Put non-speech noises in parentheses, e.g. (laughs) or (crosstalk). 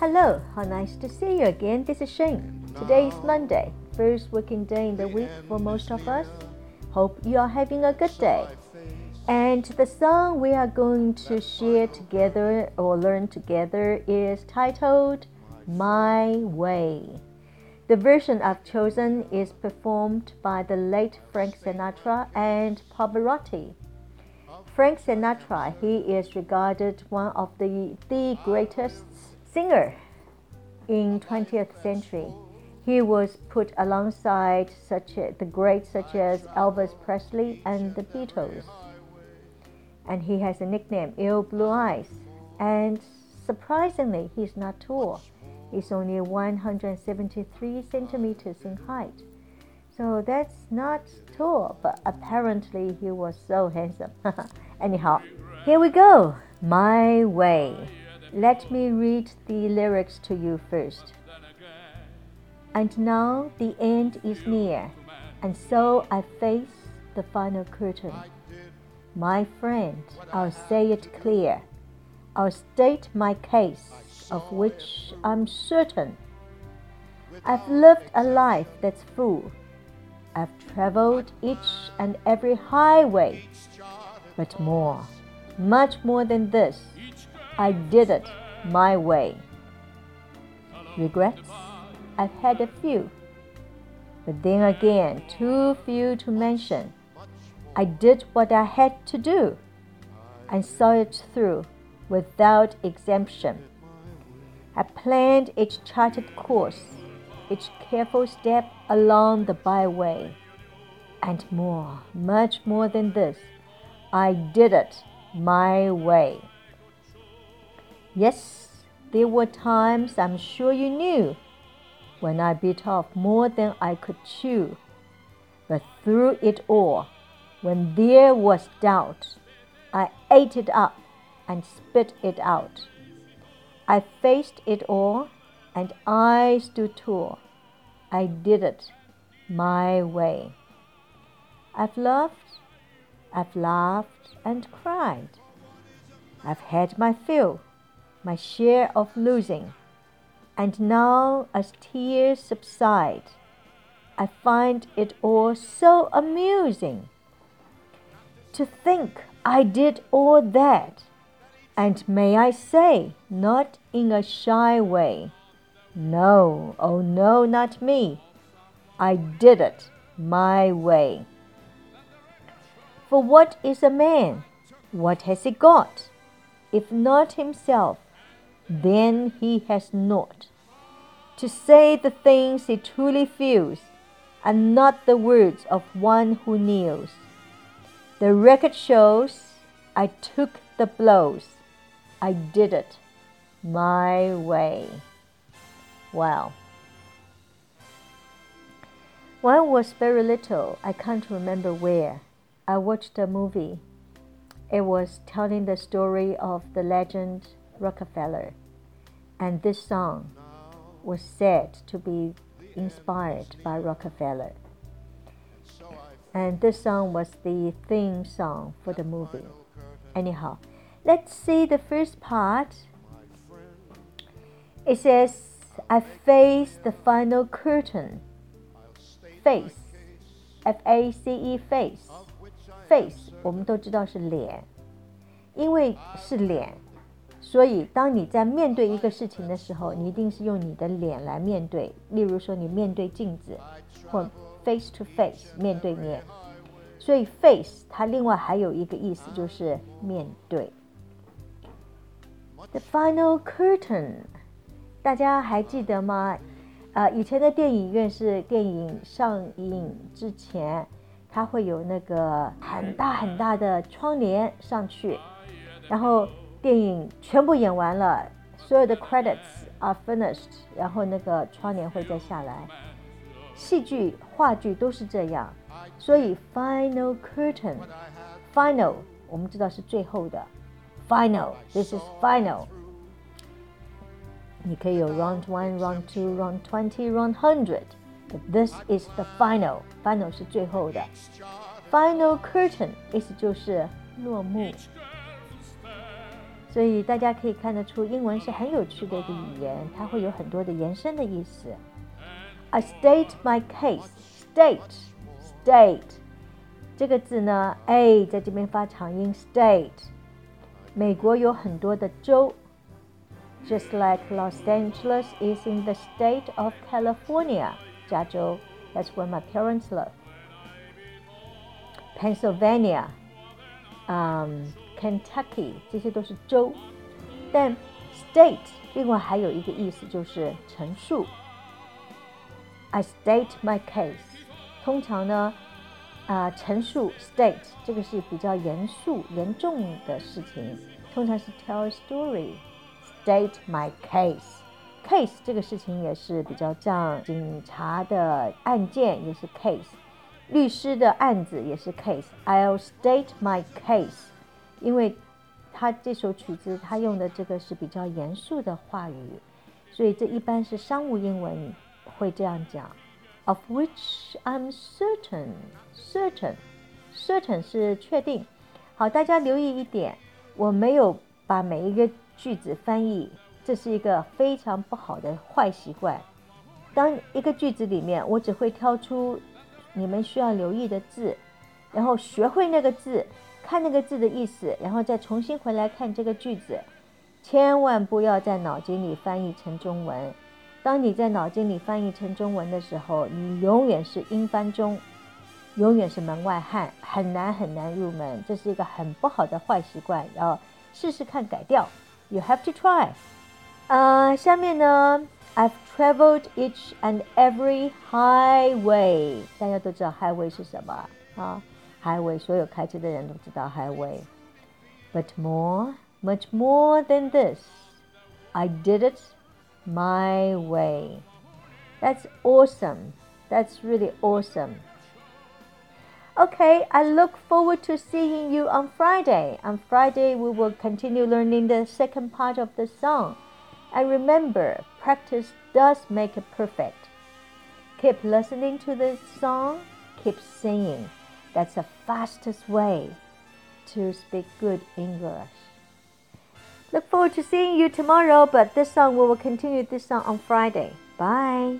Hello, how nice to see you again. This is Shane. Today is Monday, first working day in the week for most of us. Hope you are having a good day. And the song we are going to share together or learn together is titled My Way. The version I've chosen is performed by the late Frank Sinatra and Pavarotti. Frank Sinatra, he is regarded one of the, the greatest singer in 20th century. He was put alongside such a, the greats such as Elvis Presley and the Beatles. And he has a nickname, Ol' Blue Eyes. And surprisingly, he's not tall. He's only 173 centimeters in height. So that's not tall, but apparently he was so handsome. (laughs) Anyhow, here we go. My way. Let me read the lyrics to you first. And now the end is near, and so I face the final curtain. My friend, I'll say it clear. I'll state my case, of which I'm certain. I've lived a life that's full. I've traveled each and every highway. But more, much more than this, I did it my way. Regrets? I've had a few. But then again, too few to mention. I did what I had to do and saw it through without exemption. I planned each charted course, each careful step along the byway. And more, much more than this, I did it my way. Yes, there were times I'm sure you knew when I bit off more than I could chew. But through it all, when there was doubt, I ate it up and spit it out. I faced it all and I stood tall. I did it my way. I've loved, I've laughed and cried. I've had my fill, my share of losing. And now, as tears subside, I find it all so amusing to think I did all that, and may I say, not in a shy way. No, oh no, not me. I did it my way. For what is a man? What has he got? If not himself, then he has not. To say the things he truly feels, and not the words of one who kneels. The record shows I took the blows. I did it my way. Well, when I was very little, I can't remember where, I watched a movie. It was telling the story of the legend Rockefeller. And this song was said to be inspired by Rockefeller. And this song was the theme song for the movie. Anyhow, let's see the first part. It says, I face the final curtain. Face, F A C E, face. Face，我们都知道是脸，因为是脸， 所以当你在面对一个事情的时候，你一定是用你的脸来面对。例如说，你面对镜子，或 face to face 面对面。所以 face 它另外还有一个意思就是面对。The final curtain，大家还记得吗？呃，以前的电影院是电影上映之前。它会有那个很大很大的窗帘上去，然后电影全部演完了，所有的 credits are finished，然后那个窗帘会再下来。戏剧、话剧都是这样，所以 final curtain，final 我们知道是最后的，final，this is final。你可以有 round one，round two，round twenty，round hundred。This is the final. Final 是最后的。Final curtain 意思就是落幕。 所以大家可以看得出，英文是很有趣的一个语言，它会有很多的延伸的意思。I state my case. State, state，这个字呢，a 在这边发长音。State，美国有很多的州，just like Los Angeles is in the state of California，加州。That's where my parents live. Pennsylvania, um, Kentucky，这些都是州。但 state 另外还有一个意思就是陈述。I state my case。通常呢，啊，陈述 state 这个是比较严肃、严重的事情，通常是 tell a story。State my case。case 这个事情也是比较像警察的案件，也是 case；律师的案子也是 case。I'll state my case，因为他这首曲子他用的这个是比较严肃的话语，所以这一般是商务英文会这样讲。Of which I'm certain, certain, certain 是确定。好，大家留意一点，我没有把每一个句子翻译。这是一个非常不好的坏习惯。当一个句子里面，我只会挑出你们需要留意的字，然后学会那个字，看那个字的意思，然后再重新回来看这个句子。千万不要在脑筋里翻译成中文。当你在脑筋里翻译成中文的时候，你永远是英翻中，永远是门外汉，很难很难入门。这是一个很不好的坏习惯，要试试看改掉。You have to try. 呃，下面呢，I've traveled each and every highway。大家都知道 highway 是什么啊 ？highway 所有开车的人都知道 highway。But more, much more than this, I did it my way. That's awesome. That's really awesome. Okay, I look forward to seeing you on Friday. On Friday, we will continue learning the second part of the song. And remember, practice does make it perfect. Keep listening to this song, keep singing. That's the fastest way to speak good English. Look forward to seeing you tomorrow, but this song we will continue this song on Friday. Bye.